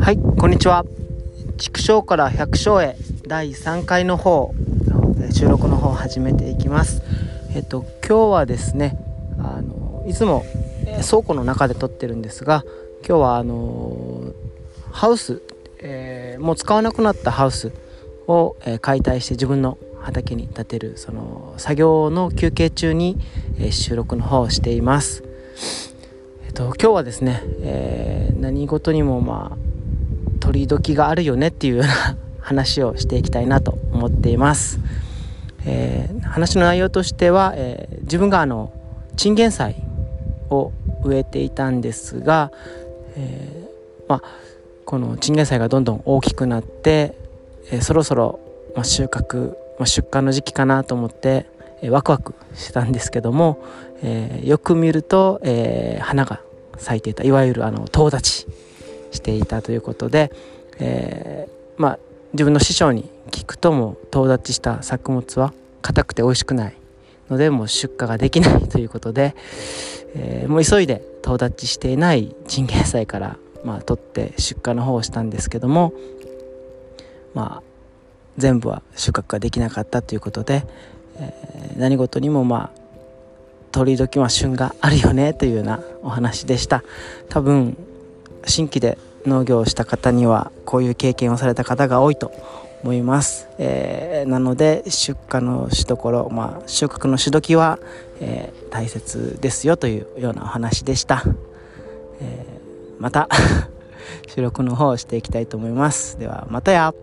はいこんにちは。畜生から百姓へ第3回の方収録の方を始めていきます。えっと今日はですねあのいつも倉庫の中で撮ってるんですが今日はあのハウス、えー、もう使わなくなったハウスを、えー、解体して自分の畑に建てるその作業の休憩中に、え、収録の方をしています。えっと今日はですね、えー、何事にもまあ取り時があるよねっていうような 話をしていきたいなと思っています。えー、話の内容としては、えー、自分があのチンゲン菜を植えていたんですが、えー、まあ、このチンゲン菜がどんどん大きくなって、えそろそろ、ま収穫、ま出荷の時期かなと思って、えワクワクしてたんですけども、えよく見ると、え花が咲いていたいわゆるあの遠立ちしていたということで、えー、まあ自分の師匠に聞くとも遠立ちした作物は硬くて美味しくないのでもう出荷ができないということで、えー、もう急いで遠立ちしていないチンゲン菜から、まあ、取って出荷の方をしたんですけどもまあ全部は収穫ができなかったということで、えー、何事にもまあ取り時は旬があるよねというようなお話でした。多分新規で農業をした方にはこういう経験をされた方が多いと思います、えー、なので出荷のしどころ、まあ、収穫のし時は、えー、大切ですよというようなお話でした、えー、また 収録の方をしていきたいと思います。ではまたや。